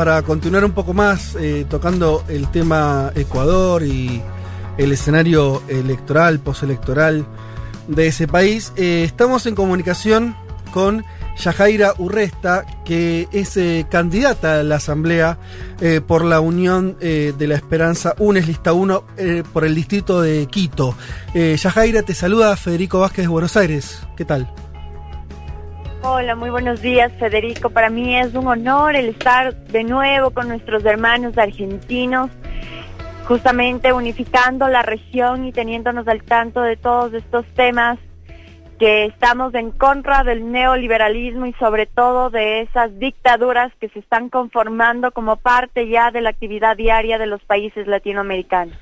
para continuar un poco más eh, tocando el tema Ecuador y el escenario electoral, postelectoral de ese país, eh, estamos en comunicación con Yajaira Urresta, que es eh, candidata a la Asamblea por la Unión de la Esperanza UNES Lista 1 por el distrito de Quito. Yajaira, te saluda Federico Vázquez de Buenos Aires. ¿Qué tal? Hola, muy buenos días Federico. Para mí es un honor el estar de nuevo con nuestros hermanos argentinos, justamente unificando la región y teniéndonos al tanto de todos estos temas que estamos en contra del neoliberalismo y sobre todo de esas dictaduras que se están conformando como parte ya de la actividad diaria de los países latinoamericanos.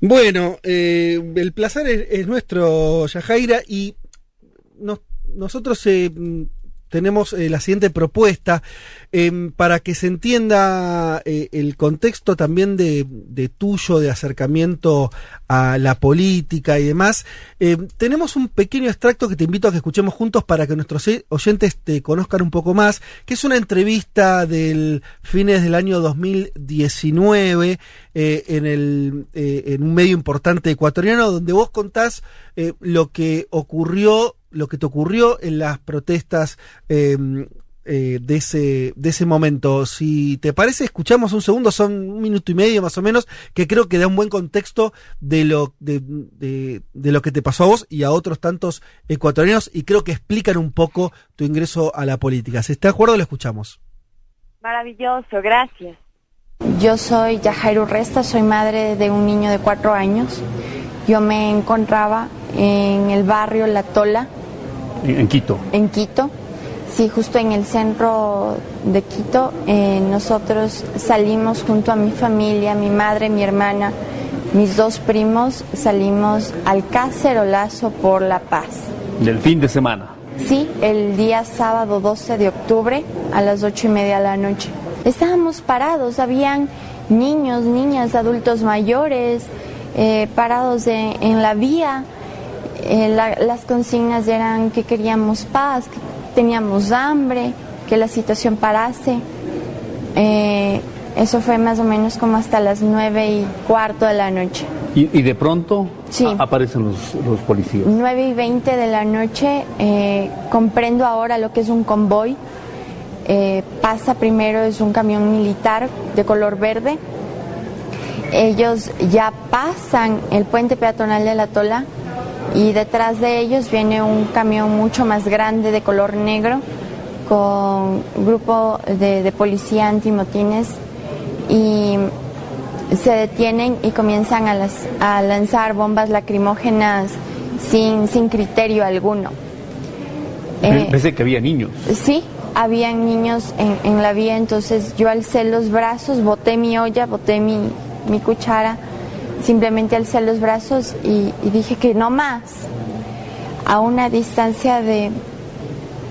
Bueno, eh, el placer es, nuestro, Yajaira, y nos nosotros eh, tenemos eh, la siguiente propuesta em, para que se entienda eh, el contexto también de, tuyo, de acercamiento a la política y demás. Em, tenemos un pequeño extracto que te invito a que escuchemos juntos para que nuestros oyentes te conozcan un poco más, que es una entrevista del fines del año 2019 en, el, en un medio importante ecuatoriano donde vos contás lo que ocurrió lo que te ocurrió en las protestas em, eh, de, ese, de ese momento. Si te parece, escuchamos un segundo, son un minuto y medio más o menos, que creo que da un buen contexto de lo, de, de, lo que te pasó a vos y a otros tantos ecuatorianos y creo que explican un poco tu ingreso a la política. Si está de acuerdo, lo escuchamos. Maravilloso, gracias. Yo soy Yajairu Resta, soy madre de un niño de cuatro años. Yo me encontraba en el barrio La Tola. En Quito. En Quito. Sí, justo en el centro de Quito. Eh, nosotros salimos junto a mi familia, mi madre, mi hermana, mis dos primos, salimos al cacerolazo por La Paz. ¿Del fin de semana? Sí, el día sábado 12 de octubre a las ocho y media de la noche. Estábamos parados, habían niños, niñas, adultos mayores, eh, parados en la vía. Eh, las consignas eran que queríamos paz, que teníamos hambre, que la situación parase. Eh, eso fue más o menos como hasta las nueve y cuarto de la noche. ¿Y, de pronto aparecen los, policías? Nueve y veinte de la noche, comprendo ahora lo que es un convoy. pasa primero, es un camión militar de color verde ellos ya pasan el puente peatonal de la Tola y detrás de ellos viene un camión mucho más grande de color negro con grupo de, policía antimotines y se detienen y comienzan a, lanzar bombas lacrimógenas sin, sin criterio alguno. Pensé que había niños. Sí, habían niños en, en la vía, entonces yo alcé los brazos, boté mi olla, boté mi, mi cuchara, simplemente alcé los brazos y, dije que no más. A una distancia de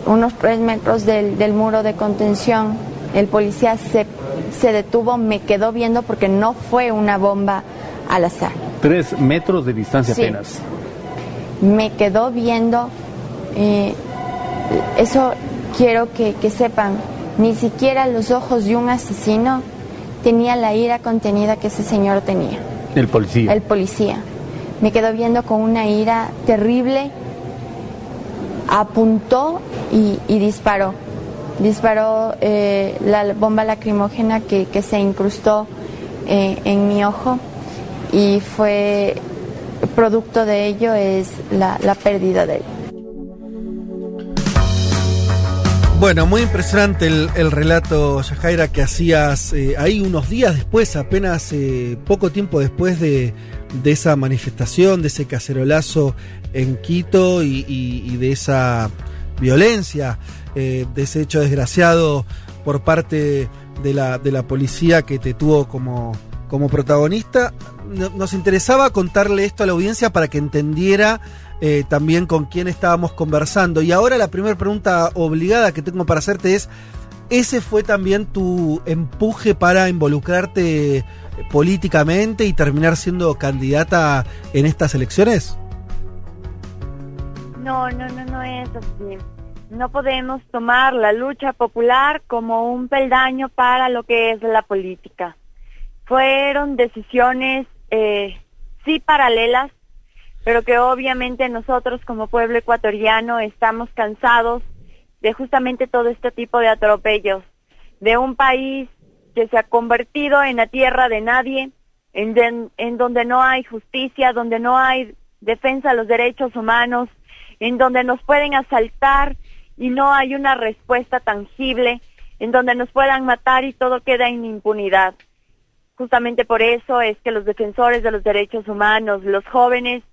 unos tres metros del, muro de contención, el policía se, se, detuvo, me quedó viendo porque no fue una bomba al azar. Tres metros de distancia apenas. Me quedó viendo, eh, eso quiero que, que sepan, ni siquiera los ojos de un asesino tenía la ira contenida que ese señor tenía. El policía. El policía. Me quedó viendo con una ira terrible, apuntó y, disparó. Disparó eh, la bomba lacrimógena que, se incrustó eh, en mi ojo y fue producto de ello es la, la pérdida de él. Bueno, muy impresionante el, relato, Yajaira, que hacías eh, ahí unos días después, apenas eh, poco tiempo después de, esa manifestación, de ese cacerolazo en Quito y, de esa violencia, eh, de ese hecho desgraciado por parte de la, de la policía que te tuvo como, como protagonista. Nos interesaba contarle esto a la audiencia para que entendiera eh, también con quién estábamos conversando. Y ahora la primera pregunta obligada que tengo para hacerte es, ¿ese fue también tu empuje para involucrarte políticamente y terminar siendo candidata en estas elecciones? No, no, no, no es así. No podemos tomar la lucha popular como un peldaño para lo que es la política. Fueron decisiones, eh, sí paralelas, pero que obviamente nosotros como pueblo ecuatoriano estamos cansados de justamente todo este tipo de atropellos, de un país que se ha convertido en la tierra de nadie, en, en donde no hay justicia, donde no hay defensa de los derechos humanos, en donde nos pueden asaltar y no hay una respuesta tangible, en donde nos puedan matar y todo queda en impunidad. Justamente por eso es que los defensores de los derechos humanos, los jóvenes,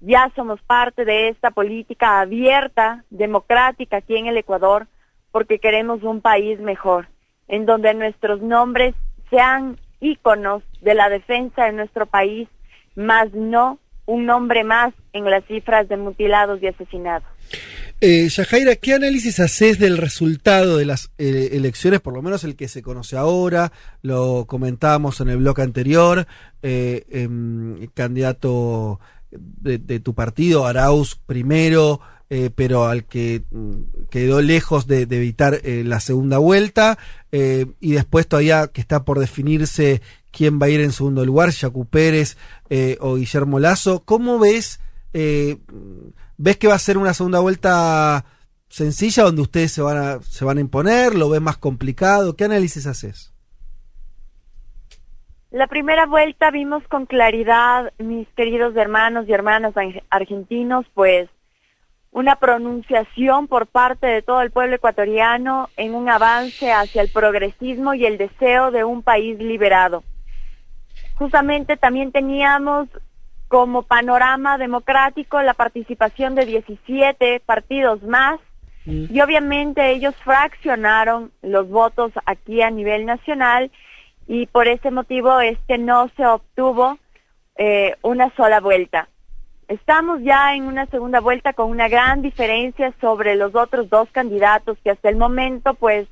ya somos parte de esta política abierta, democrática aquí en el Ecuador, porque queremos un país mejor, en donde nuestros nombres sean íconos de la defensa de nuestro país, más no un nombre más en las cifras de mutilados y asesinados. Eh, ¿qué análisis haces del resultado de las eh, elecciones, por lo menos el que se conoce ahora? Lo comentábamos en el bloque anterior, eh, em, candidato de, tu partido, Arauz primero, eh, pero al que mm, quedó lejos de, evitar la segunda vuelta, y después todavía que está por definirse quién va a ir en segundo lugar, Jacu Pérez eh, o Guillermo Lazo. ¿Cómo ves? Eh, ¿Ves que va a ser una segunda vuelta sencilla donde ustedes se van a, se van a imponer? ¿Lo ves más complicado? ¿Qué análisis haces? La primera vuelta vimos con claridad, mis queridos hermanos y hermanas argentinos, pues una pronunciación por parte de todo el pueblo ecuatoriano en un avance hacia el progresismo y el deseo de un país liberado justamente también teníamos como panorama democrático la participación de 17 partidos más mm. y obviamente ellos fraccionaron los votos aquí a nivel nacional y por ese motivo es que no se obtuvo eh, una sola vuelta. Estamos ya en una segunda vuelta con una gran diferencia sobre los otros dos candidatos que hasta el momento pues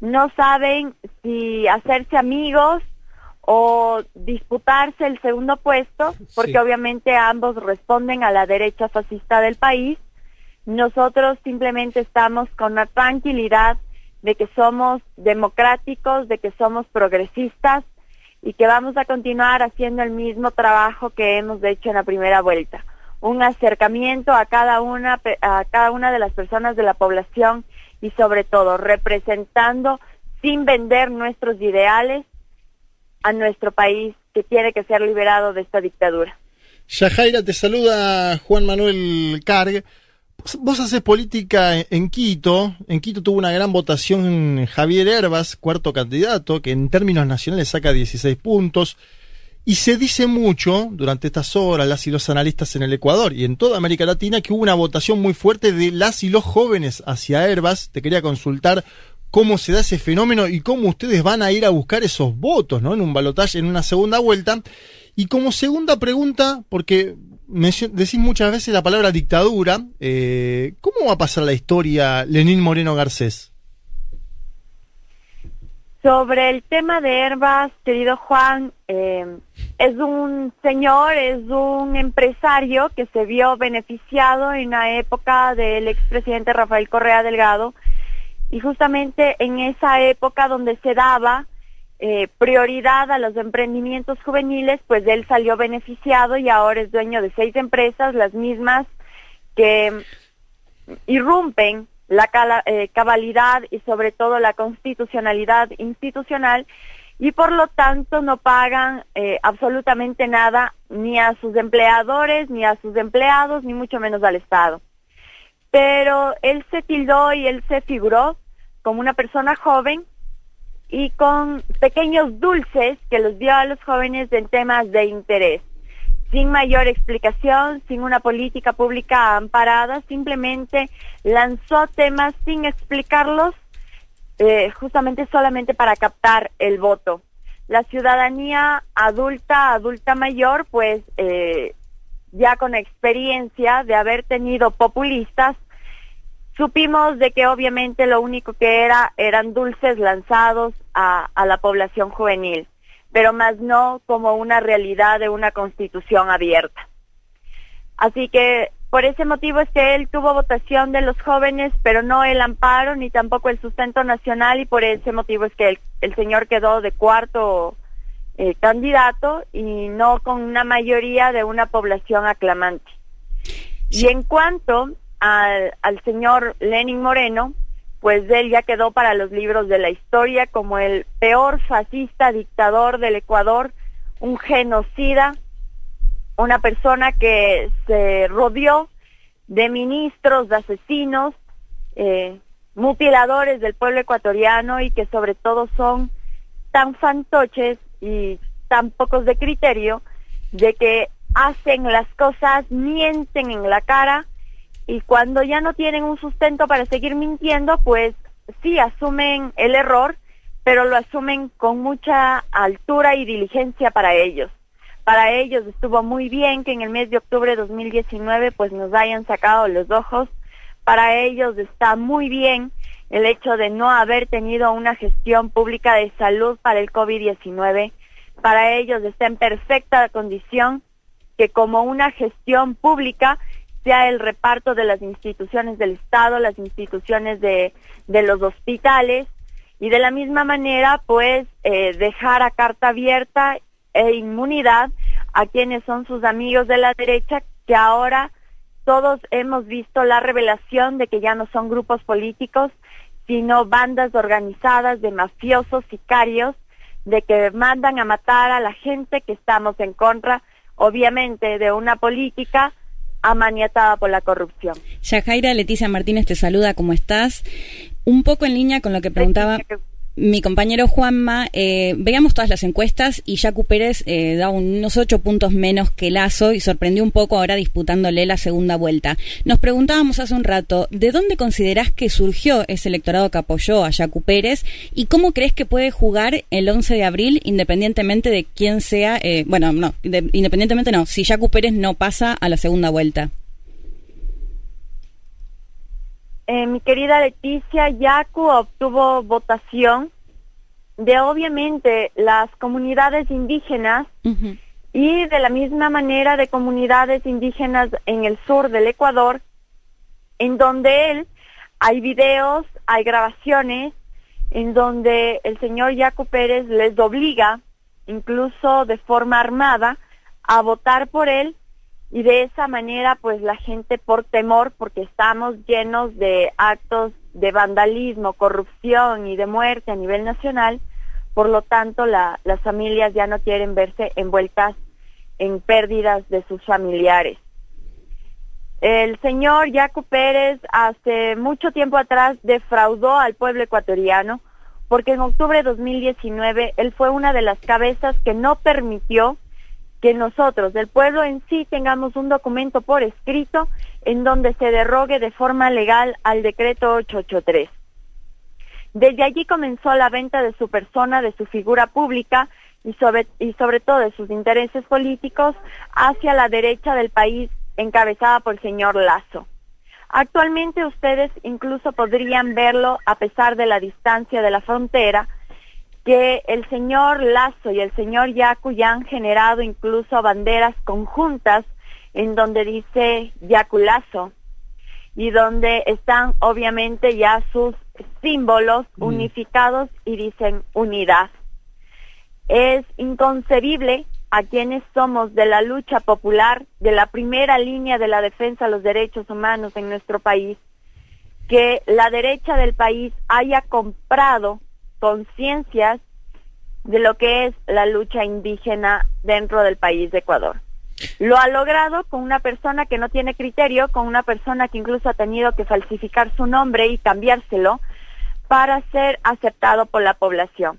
no saben si hacerse amigos o disputarse el segundo puesto, porque obviamente ambos responden a la derecha fascista del país. Nosotros simplemente estamos con la tranquilidad de que somos democráticos, de que somos progresistas y que vamos a continuar haciendo el mismo trabajo que hemos hecho en la primera vuelta. Un acercamiento a cada una, a cada una de las personas de la población y sobre todo representando sin vender nuestros ideales a nuestro país que tiene que ser liberado de esta dictadura. Yajaira, te saluda Juan Manuel Carg. Vos haces política en Quito. En Quito tuvo una gran votación Javier Herbas, cuarto candidato, que en términos nacionales saca 16 puntos. Y se dice mucho durante estas horas, las y los analistas en el Ecuador y en toda América Latina, que hubo una votación muy fuerte de las y los jóvenes hacia Herbas. Te quería consultar cómo se da ese fenómeno y cómo ustedes van a ir a buscar esos votos, ¿no? En un balotaje, en una segunda vuelta. Y como segunda pregunta, porque decís muchas veces la palabra dictadura, eh, ¿cómo va a pasar la historia Lenín Moreno Garcés? Sobre el tema de Herbas, querido Juan, eh, es un señor, es un empresario que se vio beneficiado en la época del expresidente Rafael Correa Delgado y justamente en esa época donde se daba eh, prioridad a los emprendimientos juveniles, pues él salió beneficiado y ahora es dueño de seis empresas, las mismas que irrumpen la eh, cabalidad y sobre todo la constitucionalidad institucional y por lo tanto no pagan eh, absolutamente nada ni a sus empleadores, ni a sus empleados, ni mucho menos al Estado. Pero él se tildó y él se figuró como una persona joven y con pequeños dulces que los dio a los jóvenes en temas de interés, sin mayor explicación, sin una política pública amparada, simplemente lanzó temas sin explicarlos, eh, justamente solamente para captar el voto. La ciudadanía adulta, adulta mayor, pues eh, ya con experiencia de haber tenido populistas, supimos de que obviamente lo único que era eran dulces lanzados a, a la población juvenil, pero más no como una realidad de una constitución abierta. Así que por ese motivo es que él tuvo votación de los jóvenes, pero no el amparo ni tampoco el sustento nacional y por ese motivo es que el, señor quedó de cuarto eh, candidato y no con una mayoría de una población aclamante. Y en cuanto al, al señor Lenin Moreno, pues él ya quedó para los libros de la historia como el peor fascista dictador del Ecuador, un genocida, una persona que se rodeó de ministros, de asesinos, eh, mutiladores del pueblo ecuatoriano y que sobre todo son tan fantoches y tan pocos de criterio de que hacen las cosas, mienten en la cara y cuando ya no tienen un sustento para seguir mintiendo, pues sí asumen el error, pero lo asumen con mucha altura y diligencia para ellos. Para ellos estuvo muy bien que en el mes de octubre de 2019 pues nos hayan sacado los ojos. Para ellos está muy bien el hecho de no haber tenido una gestión pública de salud para el COVID-19. Para ellos está en perfecta condición que como una gestión pública sea el reparto de las instituciones del Estado, las instituciones de, de los hospitales y de la misma manera pues eh, dejar a carta abierta e inmunidad a quienes son sus amigos de la derecha, que ahora todos hemos visto la revelación de que ya no son grupos políticos, sino bandas organizadas de mafiosos, sicarios, de que mandan a matar a la gente que estamos en contra, obviamente, de una política amaniatada por la corrupción. Yajaira Leticia Martínez te saluda, ¿cómo estás? Un poco en línea con lo que preguntaba mi compañero Juanma, eh, veamos todas las encuestas y Jacu Pérez eh, da unos ocho puntos menos que Lazo y sorprendió un poco ahora disputándole la segunda vuelta. Nos preguntábamos hace un rato, ¿de dónde considerás que surgió ese electorado que apoyó a Jacu Pérez y cómo crees que puede jugar el 11 de abril independientemente de quién sea, eh, bueno, no, independientemente no, si Jacu Pérez no pasa a la segunda vuelta? Eh, mi querida Leticia, Yacu obtuvo votación de obviamente las comunidades indígenas y de la misma manera de comunidades indígenas en el sur del Ecuador, en donde él hay videos, hay grabaciones, en donde el señor Yacu Pérez les obliga, incluso de forma armada, a votar por él y de esa manera pues la gente por temor porque estamos llenos de actos de vandalismo, corrupción y de muerte a nivel nacional, por lo tanto la, las familias ya no quieren verse envueltas en pérdidas de sus familiares. El señor Jaco Pérez hace mucho tiempo atrás defraudó al pueblo ecuatoriano porque en octubre de 2019 él fue una de las cabezas que no permitió que nosotros, del pueblo en sí, tengamos un documento por escrito en donde se derrogue de forma legal al decreto 883. Desde allí comenzó la venta de su persona, de su figura pública y sobre, y sobre todo de sus intereses políticos hacia la derecha del país encabezada por el señor Lazo. Actualmente ustedes incluso podrían verlo a pesar de la distancia de la frontera, que el señor Lazo y el señor Yacu ya han generado incluso banderas conjuntas en donde dice Yacu Lazo y donde están obviamente ya sus símbolos mm. unificados y dicen unidad. Es inconcebible a quienes somos de la lucha popular, de la primera línea de la defensa de los derechos humanos en nuestro país, que la derecha del país haya comprado conciencias de lo que es la lucha indígena dentro del país de Ecuador. Lo ha logrado con una persona que no tiene criterio, con una persona que incluso ha tenido que falsificar su nombre y cambiárselo para ser aceptado por la población.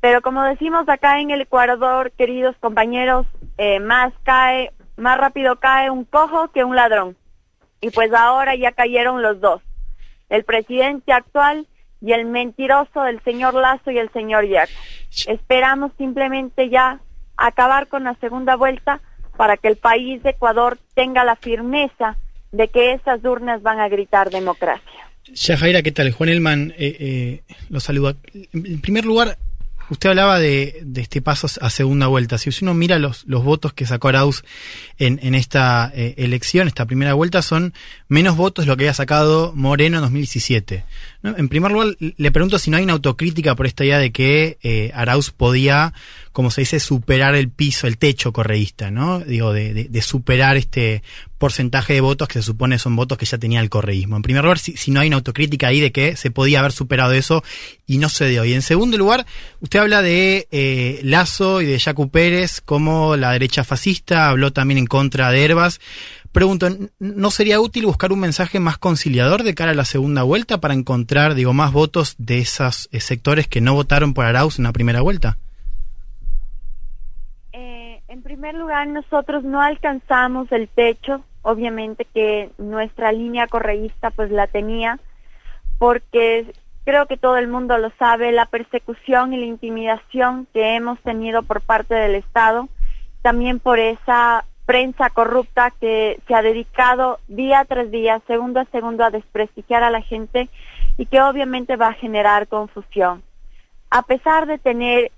Pero como decimos acá en el Ecuador, queridos compañeros, eh, más cae, más rápido cae un cojo que un ladrón. Y pues ahora ya cayeron los dos. El presidente actual y el mentiroso del señor Lazo y el señor Yaco. Esperamos simplemente ya acabar con la segunda vuelta para que el país de Ecuador tenga la firmeza de que esas urnas van a gritar democracia. Jaira, ¿qué tal? Juan Elman eh, eh, lo saluda. En primer lugar, Usted hablaba de, este paso a segunda vuelta. Si uno mira los, los votos que sacó Arauz en, en esta eh, elección, esta primera vuelta, son menos votos de lo que había sacado Moreno en 2017. En primer lugar, le pregunto si no hay una autocrítica por esta idea de que eh, Arauz podía, como se dice, superar el piso, el techo correísta, ¿no? Digo, de, de, superar este porcentaje de votos que se supone son votos que ya tenía el correísmo. En primer lugar, si, si, no hay una autocrítica ahí de que se podía haber superado eso y no se dio. Y en segundo lugar, usted habla de eh, Lazo y de Jacu Pérez como la derecha fascista, habló también en contra de Herbas. Pregunto, ¿no sería útil buscar un mensaje más conciliador de cara a la segunda vuelta para encontrar, digo, más votos de esos eh, sectores que no votaron por Arauz en la primera vuelta? Eh, en primer lugar, nosotros no alcanzamos el techo, obviamente que nuestra línea correísta pues la tenía, porque creo que todo el mundo lo sabe, la persecución y la intimidación que hemos tenido por parte del Estado, también por esa prensa corrupta que se ha dedicado día tras día, segundo a segundo, a desprestigiar a la gente y que obviamente va a generar confusión. A pesar de tener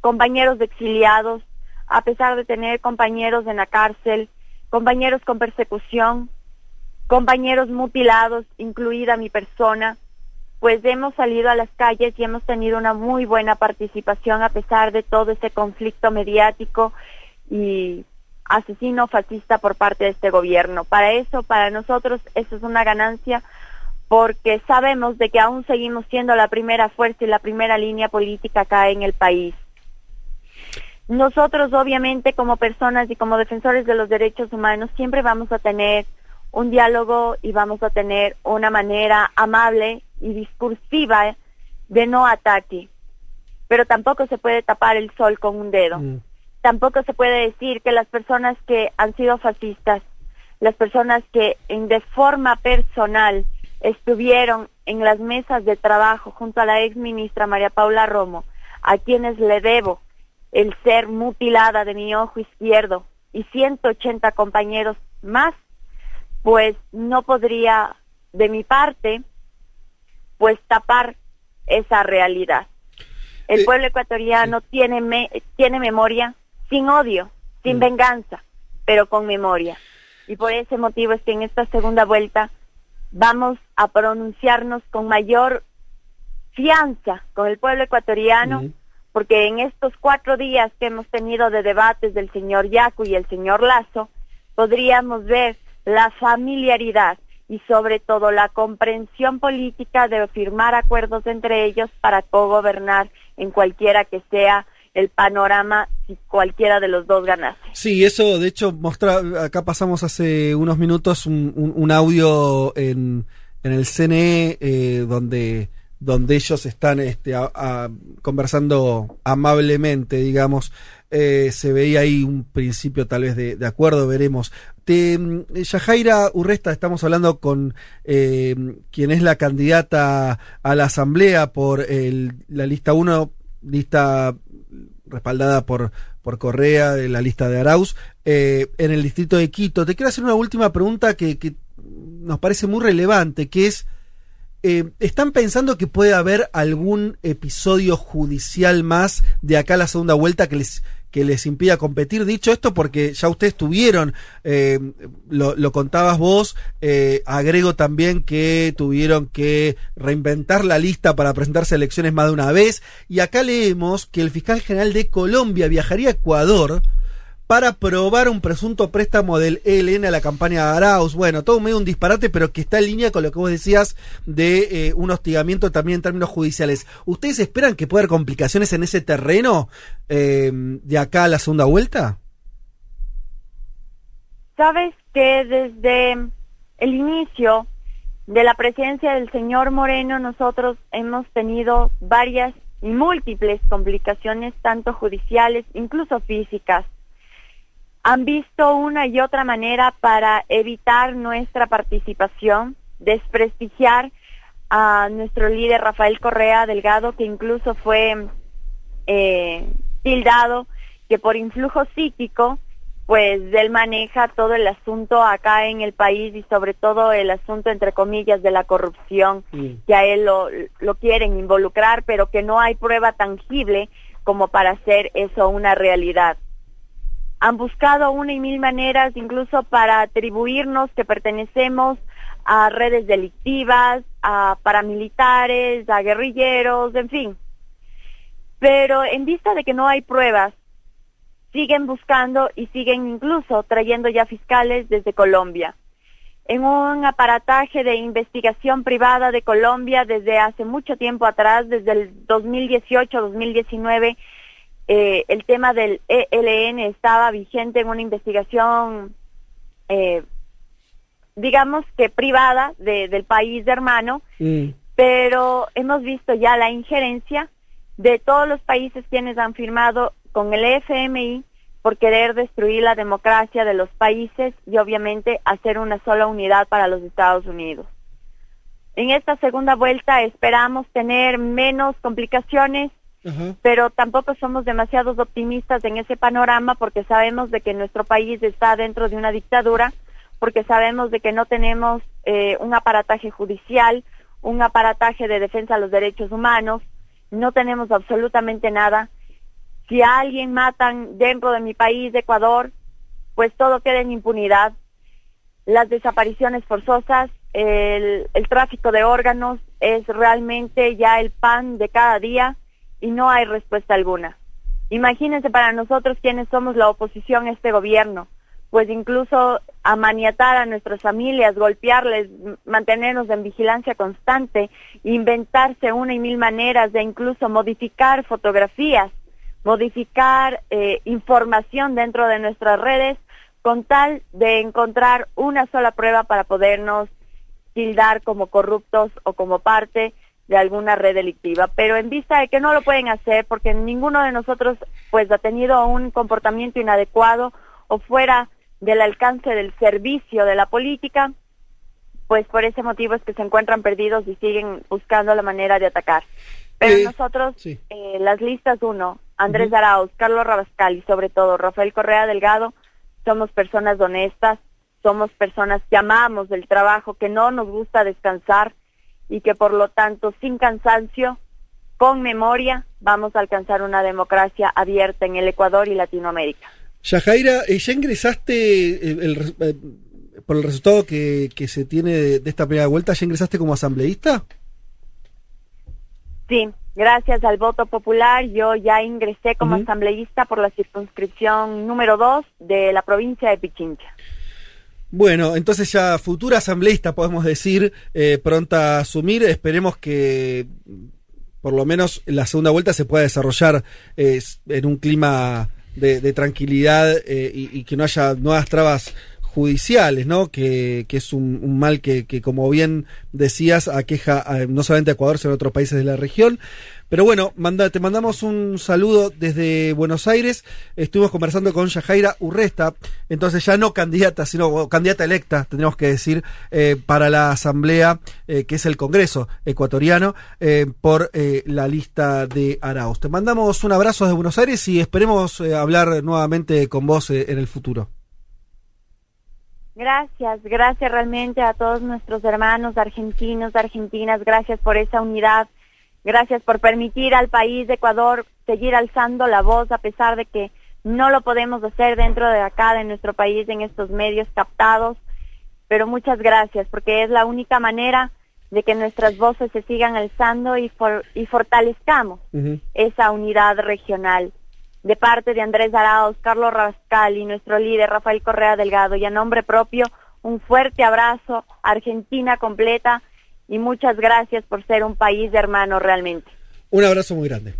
compañeros exiliados, a pesar de tener compañeros en la cárcel, compañeros con persecución, compañeros mutilados, incluida mi persona, pues hemos salido a las calles y hemos tenido una muy buena participación a pesar de todo ese conflicto mediático y asesino fascista por parte de este gobierno. Para eso, para nosotros, eso es una ganancia porque sabemos de que aún seguimos siendo la primera fuerza y la primera línea política acá en el país. Nosotros, obviamente, como personas y como defensores de los derechos humanos, siempre vamos a tener un diálogo y vamos a tener una manera amable y discursiva de no ataque. Pero tampoco se puede tapar el sol con un dedo. Mm tampoco se puede decir que las personas que han sido fascistas, las personas que en, de forma personal estuvieron en las mesas de trabajo junto a la ex ministra María Paula Romo, a quienes le debo el ser mutilada de mi ojo izquierdo y 180 compañeros más, pues no podría de mi parte pues tapar esa realidad. El eh, pueblo ecuatoriano tiene, tiene memoria, sin odio, sin mm. venganza, pero con memoria. Y por ese motivo es que en esta segunda vuelta vamos a pronunciarnos con mayor fianza con el pueblo ecuatoriano, mm. porque en estos cuatro días que hemos tenido de debates del señor Yacu y el señor Lazo, podríamos ver la familiaridad y sobre todo la comprensión política de firmar acuerdos entre ellos para co-gobernar en cualquiera que sea el panorama si cualquiera de los dos ganase. Sí, eso de hecho mostra, acá pasamos hace unos minutos un, audio en, en, el CNE eh, donde donde ellos están este, conversando amablemente, digamos. Eh, se veía ahí un principio tal vez de, acuerdo, veremos. Te, Yajaira Urresta, estamos hablando con eh, quien es la candidata a la Asamblea por el, la lista 1, lista respaldada por, por Correa, de la lista de Arauz, eh, en el distrito de Quito. Te quiero hacer una última pregunta que, nos parece muy relevante, que es, eh, ¿están pensando que puede haber algún episodio judicial más de acá a la segunda vuelta que les que les impida competir. Dicho esto, porque ya ustedes tuvieron, eh, lo, contabas vos, eh, agrego también que tuvieron que reinventar la lista para presentarse a elecciones más de una vez. Y acá leemos que el fiscal general de Colombia viajaría a Ecuador para probar un presunto préstamo del ELN a la campaña de Arauz. Bueno, todo medio un disparate, pero que está en línea con lo que vos decías de eh, un hostigamiento también en términos judiciales. ¿Ustedes esperan que pueda haber complicaciones en ese terreno eh, de acá a la segunda vuelta? Sabes que desde el inicio de la presencia del señor Moreno nosotros hemos tenido varias y múltiples complicaciones, tanto judiciales, incluso físicas han visto una y otra manera para evitar nuestra participación, desprestigiar a nuestro líder Rafael Correa Delgado, que incluso fue eh, tildado que por influjo psíquico, pues él maneja todo el asunto acá en el país y sobre todo el asunto, entre comillas, de la corrupción, que a él lo, lo quieren involucrar, pero que no hay prueba tangible como para hacer eso una realidad. Han buscado una y mil maneras incluso para atribuirnos que pertenecemos a redes delictivas, a paramilitares, a guerrilleros, en fin. Pero en vista de que no hay pruebas, siguen buscando y siguen incluso trayendo ya fiscales desde Colombia. En un aparataje de investigación privada de Colombia desde hace mucho tiempo atrás, desde el 2018-2019, eh, el tema del ELN estaba vigente en una investigación eh, digamos que privada del país hermano, mm. pero hemos visto ya la injerencia de todos los países quienes han firmado con el FMI por querer destruir la democracia de los países y obviamente hacer una sola unidad para los Estados Unidos. En esta segunda vuelta esperamos tener menos complicaciones, pero tampoco somos demasiados optimistas en ese panorama porque sabemos de que nuestro país está dentro de una dictadura porque sabemos de que no tenemos eh, un aparataje judicial, un aparataje de defensa de los derechos humanos, no tenemos absolutamente nada. Si a alguien matan dentro de mi país, de Ecuador, pues todo queda en impunidad. Las desapariciones forzosas, el, el tráfico de órganos es realmente ya el pan de cada día y no hay respuesta alguna. Imagínense para nosotros quienes somos la oposición a este gobierno pues incluso amaniatar a nuestras familias, golpearles, mantenernos en vigilancia constante, inventarse una y mil maneras de incluso modificar fotografías, modificar eh, información dentro de nuestras redes con tal de encontrar una sola prueba para podernos tildar como corruptos o como parte de alguna red delictiva. Pero en vista de que no lo pueden hacer porque ninguno de nosotros pues ha tenido un comportamiento inadecuado o fuera del alcance del servicio de la política, pues por ese motivo es que se encuentran perdidos y siguen buscando la manera de atacar. Pero eh, nosotros, eh, las listas uno, Andrés Arauz, Carlos Rabascal y sobre todo Rafael Correa Delgado, somos personas honestas, somos personas que amamos del trabajo, que no nos gusta descansar y que por lo tanto sin cansancio, con memoria, vamos a alcanzar una democracia abierta en el Ecuador y Latinoamérica. Yajaira, eh, ¿ya ingresaste eh, eh, por el resultado que, se tiene de, esta primera vuelta? ¿Ya ingresaste como asambleísta? Sí, gracias al voto popular yo ya ingresé como asambleísta por la circunscripción número 2 de la provincia de Pichincha. Bueno, entonces ya futura asambleísta podemos decir, pronta a asumir, esperemos que por lo menos la segunda vuelta se pueda desarrollar en un clima de, tranquilidad eh, y, que no haya nuevas trabas judiciales, ¿no? Que, es un, mal que, como bien decías, aqueja no solamente a Ecuador, sino a otros países de la región. Pero bueno, te mandamos un saludo desde Buenos Aires. Estuvimos conversando con Yajaira Urresta, entonces ya no candidata, sino candidata electa, tendríamos que decir, eh, para la Asamblea, eh, que es el Congreso ecuatoriano, eh, por la lista de Arauz. Te mandamos un abrazo desde Buenos Aires y esperemos hablar nuevamente con vos en el futuro. Gracias, gracias realmente a todos nuestros hermanos argentinos, argentinas, gracias por esa unidad Gracias por permitir al país de Ecuador seguir alzando la voz a pesar de que no lo podemos hacer dentro de acá, de nuestro país, en estos medios captados. Pero muchas gracias, porque es la única manera de que nuestras voces se sigan alzando y, y fortalezcamos esa unidad regional. De parte de Andrés Arauz, Carlos Rascal y nuestro líder Rafael Correa Delgado, y a nombre propio, un fuerte abrazo, Argentina completa, y muchas gracias por ser un país de hermanos realmente. Un abrazo muy grande.